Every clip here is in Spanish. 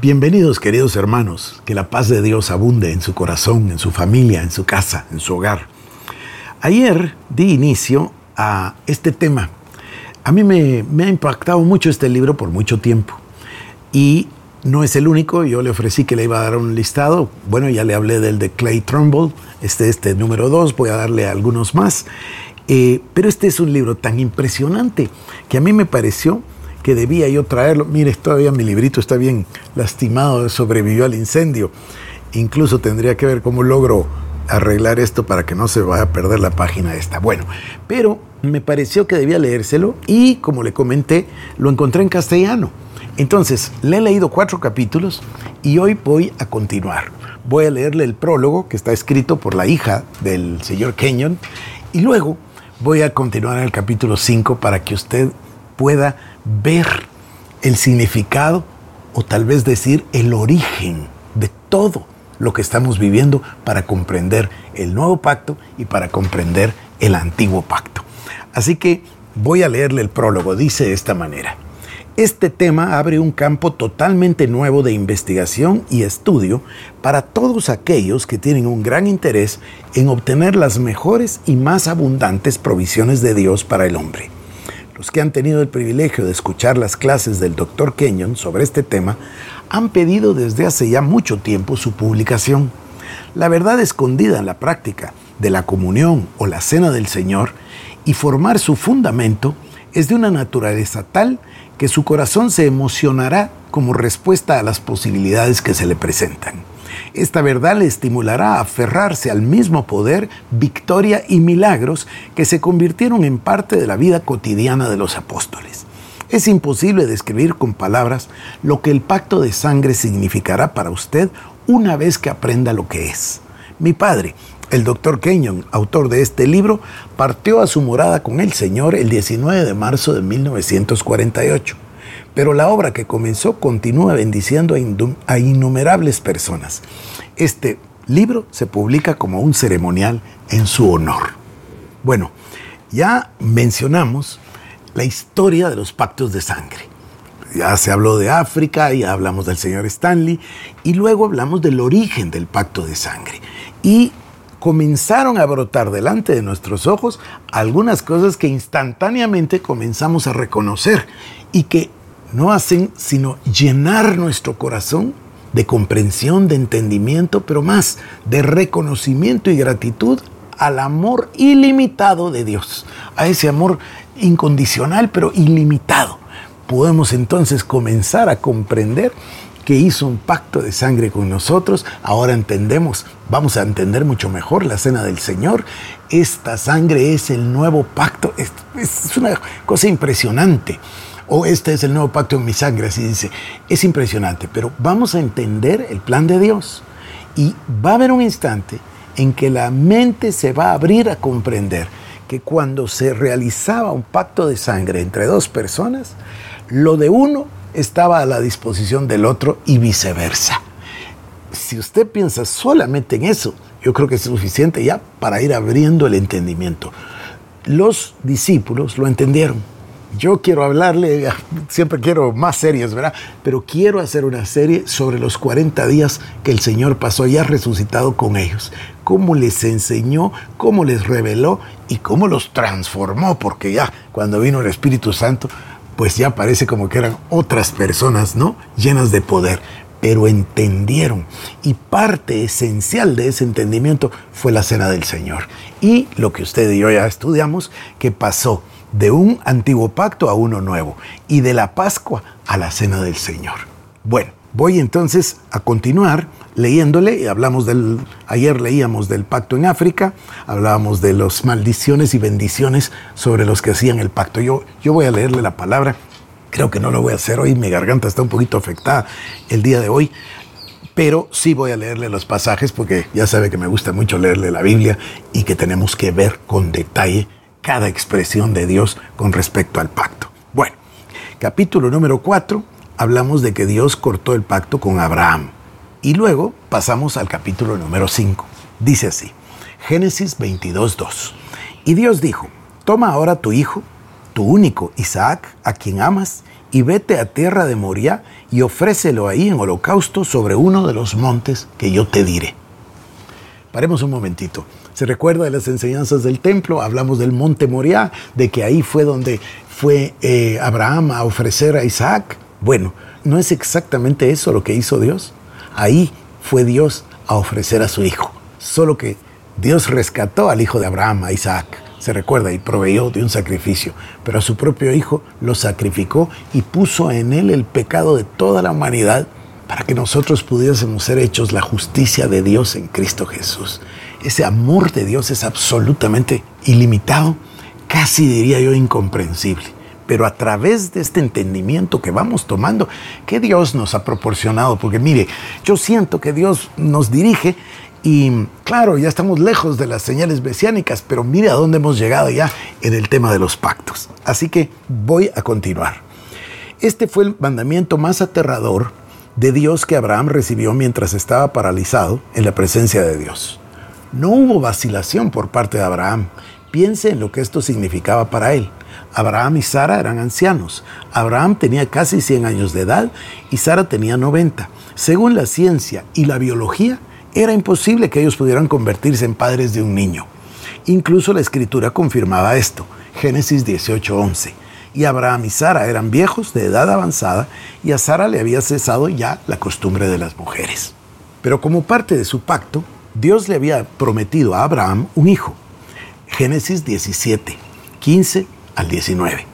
Bienvenidos queridos hermanos, que la paz de Dios abunde en su corazón, en su familia, en su casa, en su hogar. Ayer di inicio a este tema. A mí me, me, ha impactado mucho este libro por mucho tiempo y no es el único, yo le ofrecí que le iba a dar un listado, bueno ya le hablé del de Clay Trumbull, este este número dos, voy a darle algunos más, eh, pero este es un libro tan impresionante que a mí me pareció que debía yo traerlo. Mire, todavía mi librito está bien lastimado, sobrevivió al incendio. Incluso tendría que ver cómo logro arreglar esto para que no se vaya a perder la página esta. Bueno, pero me pareció que debía leérselo y como le comenté, lo encontré en castellano. Entonces, le he leído cuatro capítulos y hoy voy a continuar. Voy a leerle el prólogo que está escrito por la hija del señor Kenyon y luego voy a continuar en el capítulo 5 para que usted pueda ver el significado o tal vez decir el origen de todo lo que estamos viviendo para comprender el nuevo pacto y para comprender el antiguo pacto. Así que voy a leerle el prólogo. Dice de esta manera. Este tema abre un campo totalmente nuevo de investigación y estudio para todos aquellos que tienen un gran interés en obtener las mejores y más abundantes provisiones de Dios para el hombre. Los que han tenido el privilegio de escuchar las clases del Dr. Kenyon sobre este tema han pedido desde hace ya mucho tiempo su publicación. La verdad escondida en la práctica de la comunión o la cena del Señor y formar su fundamento es de una naturaleza tal que su corazón se emocionará como respuesta a las posibilidades que se le presentan. Esta verdad le estimulará a aferrarse al mismo poder, victoria y milagros que se convirtieron en parte de la vida cotidiana de los apóstoles. Es imposible describir con palabras lo que el pacto de sangre significará para usted una vez que aprenda lo que es. Mi padre, el doctor Kenyon, autor de este libro, partió a su morada con el Señor el 19 de marzo de 1948 pero la obra que comenzó continúa bendiciendo a, innumerables personas. Este libro se publica como un ceremonial en su honor. Bueno, ya mencionamos la historia de los pactos de sangre. Ya se habló de África, ya hablamos del señor Stanley y luego hablamos del origen del pacto de sangre. Y comenzaron a brotar delante de nuestros ojos algunas cosas que instantáneamente comenzamos a reconocer y que no hacen sino llenar nuestro corazón de comprensión, de entendimiento, pero más de reconocimiento y gratitud al amor ilimitado de Dios, a ese amor incondicional pero ilimitado. Podemos entonces comenzar a comprender que hizo un pacto de sangre con nosotros. Ahora entendemos, vamos a entender mucho mejor la cena del Señor. Esta sangre es el nuevo pacto. Es, una cosa impresionante o este es el nuevo pacto en mi sangre, así dice. Es impresionante, pero vamos a entender el plan de Dios y va a haber un instante en que la mente se va a abrir a comprender que cuando se realizaba un pacto de sangre entre dos personas, lo de uno estaba a la disposición del otro y viceversa. Si usted piensa solamente en eso, yo creo que es suficiente ya para ir abriendo el entendimiento. Los discípulos lo entendieron yo quiero hablarle, siempre quiero más series, ¿verdad? Pero quiero hacer una serie sobre los 40 días que el Señor pasó ya resucitado con ellos. Cómo les enseñó, cómo les reveló y cómo los transformó, porque ya cuando vino el Espíritu Santo, pues ya parece como que eran otras personas, ¿no? Llenas de poder pero entendieron. Y parte esencial de ese entendimiento fue la cena del Señor. Y lo que usted y yo ya estudiamos, que pasó de un antiguo pacto a uno nuevo y de la Pascua a la cena del Señor. Bueno, voy entonces a continuar leyéndole hablamos del ayer leíamos del pacto en África, hablábamos de las maldiciones y bendiciones sobre los que hacían el pacto. Yo yo voy a leerle la palabra. Creo que no lo voy a hacer hoy, mi garganta está un poquito afectada el día de hoy, pero sí voy a leerle los pasajes porque ya sabe que me gusta mucho leerle la Biblia y que tenemos que ver con detalle cada expresión de Dios con respecto al pacto. Bueno, capítulo número 4, hablamos de que Dios cortó el pacto con Abraham. Y luego pasamos al capítulo número 5. Dice así, Génesis 22.2. Y Dios dijo, toma ahora tu hijo, tu único Isaac, a quien amas, y vete a tierra de Moria y ofrécelo ahí en holocausto sobre uno de los montes que yo te diré. Paremos un momentito. Se recuerda de las enseñanzas del templo, hablamos del monte Moriah, de que ahí fue donde fue eh, Abraham a ofrecer a Isaac. Bueno, ¿no es exactamente eso lo que hizo Dios? Ahí fue Dios a ofrecer a su hijo. Solo que Dios rescató al hijo de Abraham, a Isaac, se recuerda, y proveyó de un sacrificio, pero a su propio hijo lo sacrificó y puso en él el pecado de toda la humanidad para que nosotros pudiésemos ser hechos la justicia de Dios en Cristo Jesús. Ese amor de Dios es absolutamente ilimitado, casi diría yo incomprensible. Pero a través de este entendimiento que vamos tomando, que Dios nos ha proporcionado, porque mire, yo siento que Dios nos dirige y claro, ya estamos lejos de las señales mesiánicas, pero mire a dónde hemos llegado ya en el tema de los pactos. Así que voy a continuar. Este fue el mandamiento más aterrador de Dios que Abraham recibió mientras estaba paralizado en la presencia de Dios. No hubo vacilación por parte de Abraham. Piense en lo que esto significaba para él. Abraham y Sara eran ancianos. Abraham tenía casi 100 años de edad y Sara tenía 90. Según la ciencia y la biología, era imposible que ellos pudieran convertirse en padres de un niño. Incluso la escritura confirmaba esto. Génesis 18:11 y Abraham y Sara eran viejos de edad avanzada y a Sara le había cesado ya la costumbre de las mujeres. Pero como parte de su pacto, Dios le había prometido a Abraham un hijo. Génesis 17, 15 al 19.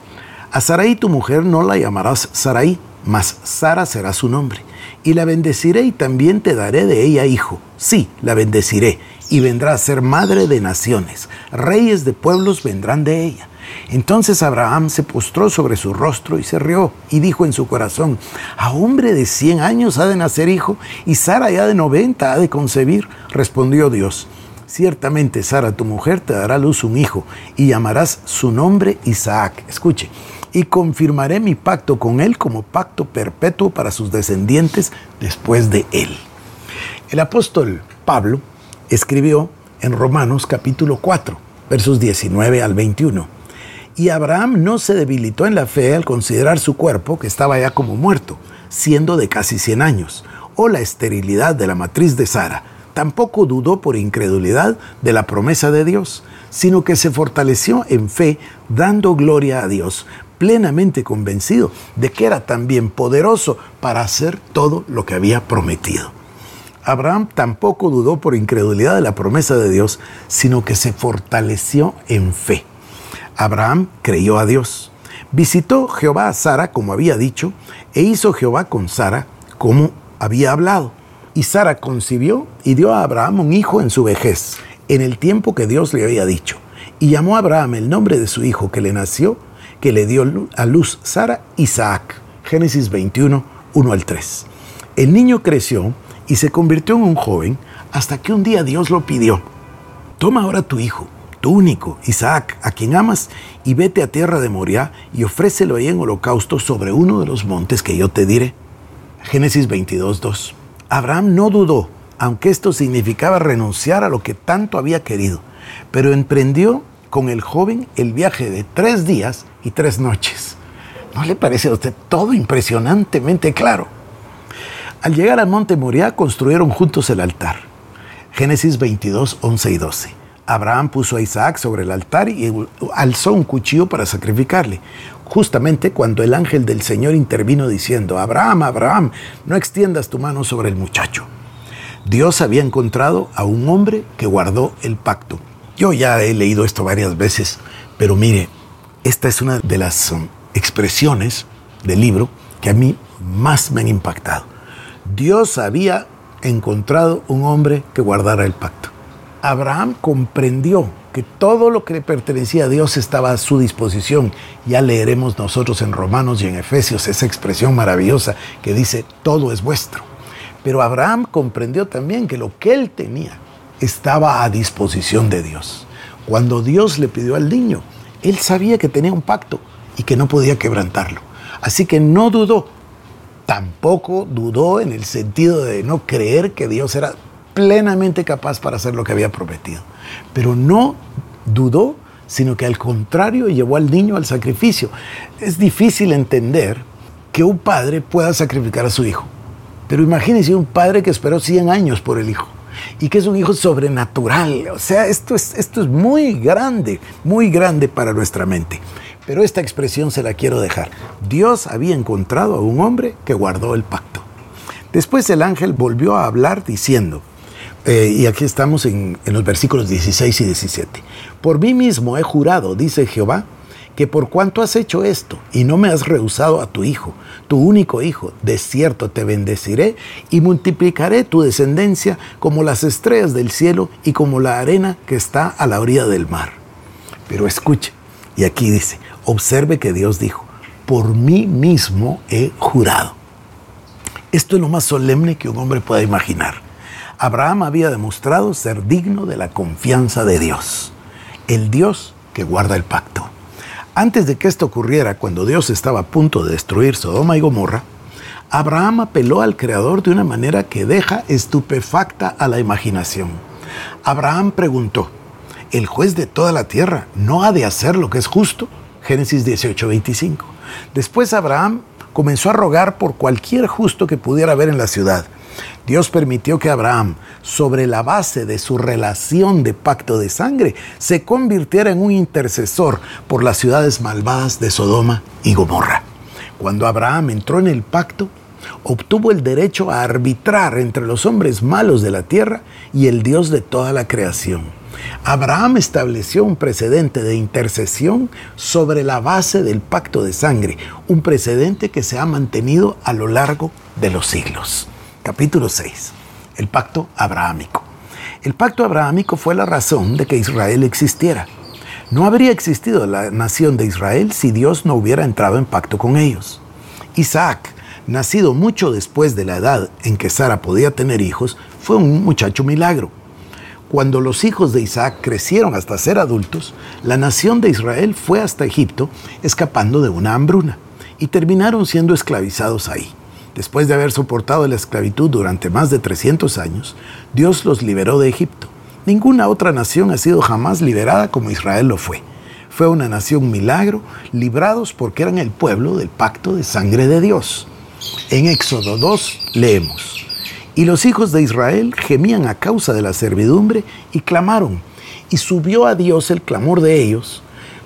A Sarai tu mujer no la llamarás Sarai, mas Sara será su nombre. Y la bendeciré y también te daré de ella hijo. Sí, la bendeciré y vendrá a ser madre de naciones. Reyes de pueblos vendrán de ella. Entonces Abraham se postró sobre su rostro y se rió y dijo en su corazón, a hombre de cien años ha de nacer hijo y Sara ya de noventa ha de concebir. Respondió Dios, ciertamente Sara tu mujer te dará luz un hijo y llamarás su nombre Isaac. Escuche, y confirmaré mi pacto con él como pacto perpetuo para sus descendientes después de él. El apóstol Pablo escribió en Romanos capítulo 4, versos 19 al 21. Y Abraham no se debilitó en la fe al considerar su cuerpo, que estaba ya como muerto, siendo de casi 100 años, o la esterilidad de la matriz de Sara. Tampoco dudó por incredulidad de la promesa de Dios, sino que se fortaleció en fe, dando gloria a Dios, plenamente convencido de que era también poderoso para hacer todo lo que había prometido. Abraham tampoco dudó por incredulidad de la promesa de Dios, sino que se fortaleció en fe. Abraham creyó a Dios. Visitó Jehová a Sara como había dicho, e hizo Jehová con Sara como había hablado. Y Sara concibió y dio a Abraham un hijo en su vejez, en el tiempo que Dios le había dicho. Y llamó a Abraham el nombre de su hijo que le nació, que le dio a luz Sara, Isaac. Génesis 21, 1 al 3. El niño creció y se convirtió en un joven hasta que un día Dios lo pidió. Toma ahora tu hijo tu único, Isaac, a quien amas, y vete a tierra de Moriah y ofrécelo ahí en holocausto sobre uno de los montes que yo te diré. Génesis 22.2. Abraham no dudó, aunque esto significaba renunciar a lo que tanto había querido, pero emprendió con el joven el viaje de tres días y tres noches. ¿No le parece a usted todo impresionantemente claro? Al llegar al monte Moriah construyeron juntos el altar. Génesis 22, 11 y 12. Abraham puso a Isaac sobre el altar y alzó un cuchillo para sacrificarle. Justamente cuando el ángel del Señor intervino diciendo, Abraham, Abraham, no extiendas tu mano sobre el muchacho. Dios había encontrado a un hombre que guardó el pacto. Yo ya he leído esto varias veces, pero mire, esta es una de las um, expresiones del libro que a mí más me han impactado. Dios había encontrado un hombre que guardara el pacto. Abraham comprendió que todo lo que le pertenecía a Dios estaba a su disposición. Ya leeremos nosotros en Romanos y en Efesios esa expresión maravillosa que dice, todo es vuestro. Pero Abraham comprendió también que lo que él tenía estaba a disposición de Dios. Cuando Dios le pidió al niño, él sabía que tenía un pacto y que no podía quebrantarlo. Así que no dudó. Tampoco dudó en el sentido de no creer que Dios era plenamente capaz para hacer lo que había prometido. Pero no dudó, sino que al contrario llevó al niño al sacrificio. Es difícil entender que un padre pueda sacrificar a su hijo. Pero imagínense un padre que esperó 100 años por el hijo y que es un hijo sobrenatural. O sea, esto es, esto es muy grande, muy grande para nuestra mente. Pero esta expresión se la quiero dejar. Dios había encontrado a un hombre que guardó el pacto. Después el ángel volvió a hablar diciendo, eh, y aquí estamos en, en los versículos 16 y 17, por mí mismo he jurado, dice Jehová, que por cuanto has hecho esto y no me has rehusado a tu hijo, tu único hijo, de cierto te bendeciré y multiplicaré tu descendencia como las estrellas del cielo y como la arena que está a la orilla del mar. Pero escuche, y aquí dice, observe que Dios dijo, por mí mismo he jurado. Esto es lo más solemne que un hombre pueda imaginar. Abraham había demostrado ser digno de la confianza de Dios, el Dios que guarda el pacto. Antes de que esto ocurriera, cuando Dios estaba a punto de destruir Sodoma y Gomorra, Abraham apeló al Creador de una manera que deja estupefacta a la imaginación. Abraham preguntó, ¿el juez de toda la tierra no ha de hacer lo que es justo? Génesis 18:25. Después Abraham comenzó a rogar por cualquier justo que pudiera haber en la ciudad. Dios permitió que Abraham, sobre la base de su relación de pacto de sangre, se convirtiera en un intercesor por las ciudades malvadas de Sodoma y Gomorra. Cuando Abraham entró en el pacto, obtuvo el derecho a arbitrar entre los hombres malos de la tierra y el Dios de toda la creación. Abraham estableció un precedente de intercesión sobre la base del pacto de sangre, un precedente que se ha mantenido a lo largo de los siglos capítulo 6, el pacto abrahámico. El pacto abrahámico fue la razón de que Israel existiera. No habría existido la nación de Israel si Dios no hubiera entrado en pacto con ellos. Isaac, nacido mucho después de la edad en que Sara podía tener hijos, fue un muchacho milagro. Cuando los hijos de Isaac crecieron hasta ser adultos, la nación de Israel fue hasta Egipto escapando de una hambruna y terminaron siendo esclavizados ahí. Después de haber soportado la esclavitud durante más de 300 años, Dios los liberó de Egipto. Ninguna otra nación ha sido jamás liberada como Israel lo fue. Fue una nación milagro, librados porque eran el pueblo del pacto de sangre de Dios. En Éxodo 2 leemos, y los hijos de Israel gemían a causa de la servidumbre y clamaron, y subió a Dios el clamor de ellos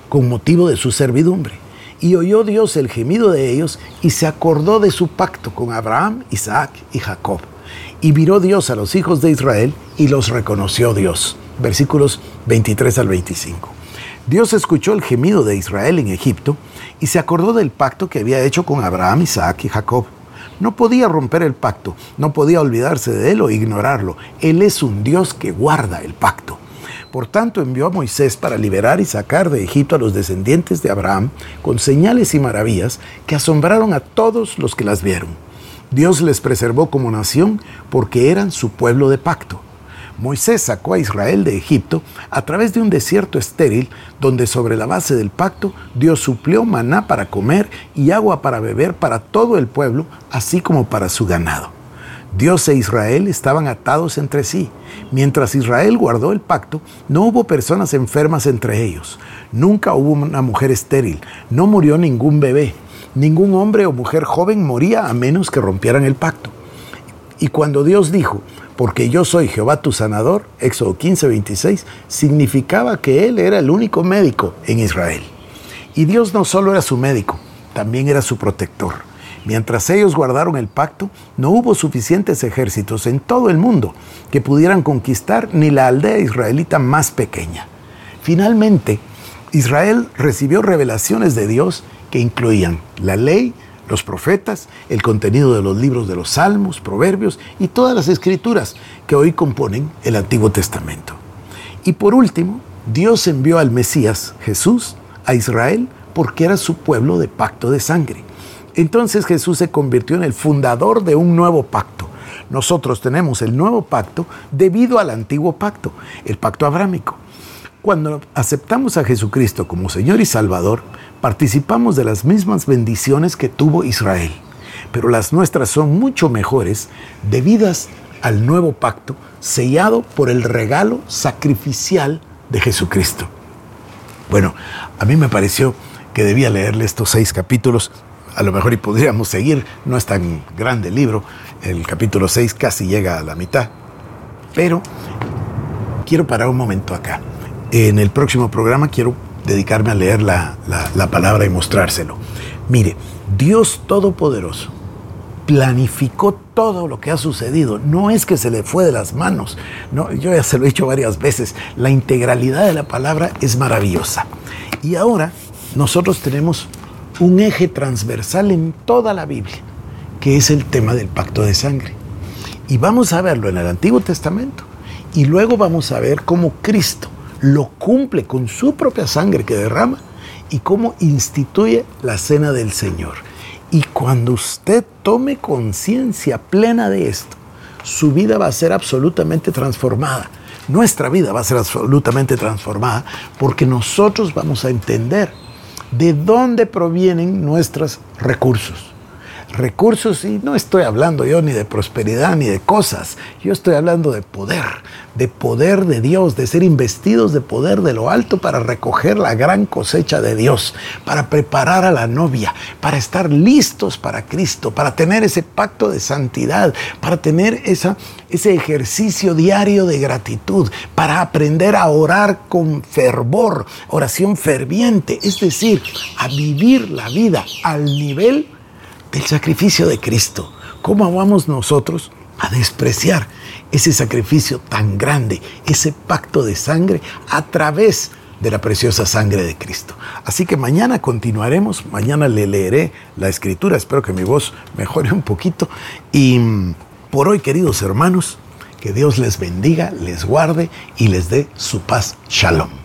con motivo de su servidumbre y oyó Dios el gemido de ellos y se acordó de su pacto con Abraham, Isaac y Jacob. Y miró Dios a los hijos de Israel y los reconoció Dios. Versículos 23 al 25. Dios escuchó el gemido de Israel en Egipto y se acordó del pacto que había hecho con Abraham, Isaac y Jacob. No podía romper el pacto, no podía olvidarse de él o ignorarlo. Él es un Dios que guarda el pacto. Por tanto, envió a Moisés para liberar y sacar de Egipto a los descendientes de Abraham con señales y maravillas que asombraron a todos los que las vieron. Dios les preservó como nación porque eran su pueblo de pacto. Moisés sacó a Israel de Egipto a través de un desierto estéril donde sobre la base del pacto Dios suplió maná para comer y agua para beber para todo el pueblo, así como para su ganado. Dios e Israel estaban atados entre sí. Mientras Israel guardó el pacto, no hubo personas enfermas entre ellos. Nunca hubo una mujer estéril. No murió ningún bebé. Ningún hombre o mujer joven moría a menos que rompieran el pacto. Y cuando Dios dijo, porque yo soy Jehová tu sanador, Éxodo 15, 26, significaba que Él era el único médico en Israel. Y Dios no solo era su médico, también era su protector. Mientras ellos guardaron el pacto, no hubo suficientes ejércitos en todo el mundo que pudieran conquistar ni la aldea israelita más pequeña. Finalmente, Israel recibió revelaciones de Dios que incluían la ley, los profetas, el contenido de los libros de los salmos, proverbios y todas las escrituras que hoy componen el Antiguo Testamento. Y por último, Dios envió al Mesías, Jesús, a Israel porque era su pueblo de pacto de sangre. Entonces Jesús se convirtió en el fundador de un nuevo pacto. Nosotros tenemos el nuevo pacto debido al antiguo pacto, el pacto abrámico. Cuando aceptamos a Jesucristo como Señor y Salvador, participamos de las mismas bendiciones que tuvo Israel, pero las nuestras son mucho mejores debidas al nuevo pacto sellado por el regalo sacrificial de Jesucristo. Bueno, a mí me pareció que debía leerle estos seis capítulos a lo mejor y podríamos seguir, no es tan grande el libro, el capítulo 6 casi llega a la mitad, pero quiero parar un momento acá. En el próximo programa quiero dedicarme a leer la, la palabra y mostrárselo. Mire, Dios Todopoderoso planificó todo lo que ha sucedido. No es que se le fue de las manos. No, yo ya se lo he dicho varias veces. La integralidad de la palabra es maravillosa. Y ahora nosotros tenemos un eje transversal en toda la Biblia, que es el tema del pacto de sangre. Y vamos a verlo en el Antiguo Testamento. Y luego vamos a ver cómo Cristo lo cumple con su propia sangre que derrama y cómo instituye la cena del Señor. Y cuando usted tome conciencia plena de esto, su vida va a ser absolutamente transformada. Nuestra vida va a ser absolutamente transformada porque nosotros vamos a entender de dónde provienen nuestros recursos recursos y no estoy hablando yo ni de prosperidad ni de cosas, yo estoy hablando de poder, de poder de Dios, de ser investidos de poder de lo alto para recoger la gran cosecha de Dios, para preparar a la novia, para estar listos para Cristo, para tener ese pacto de santidad, para tener esa, ese ejercicio diario de gratitud, para aprender a orar con fervor, oración ferviente, es decir, a vivir la vida al nivel del sacrificio de Cristo. ¿Cómo vamos nosotros a despreciar ese sacrificio tan grande, ese pacto de sangre a través de la preciosa sangre de Cristo? Así que mañana continuaremos, mañana le leeré la escritura, espero que mi voz mejore un poquito. Y mm, por hoy, queridos hermanos, que Dios les bendiga, les guarde y les dé su paz. Shalom.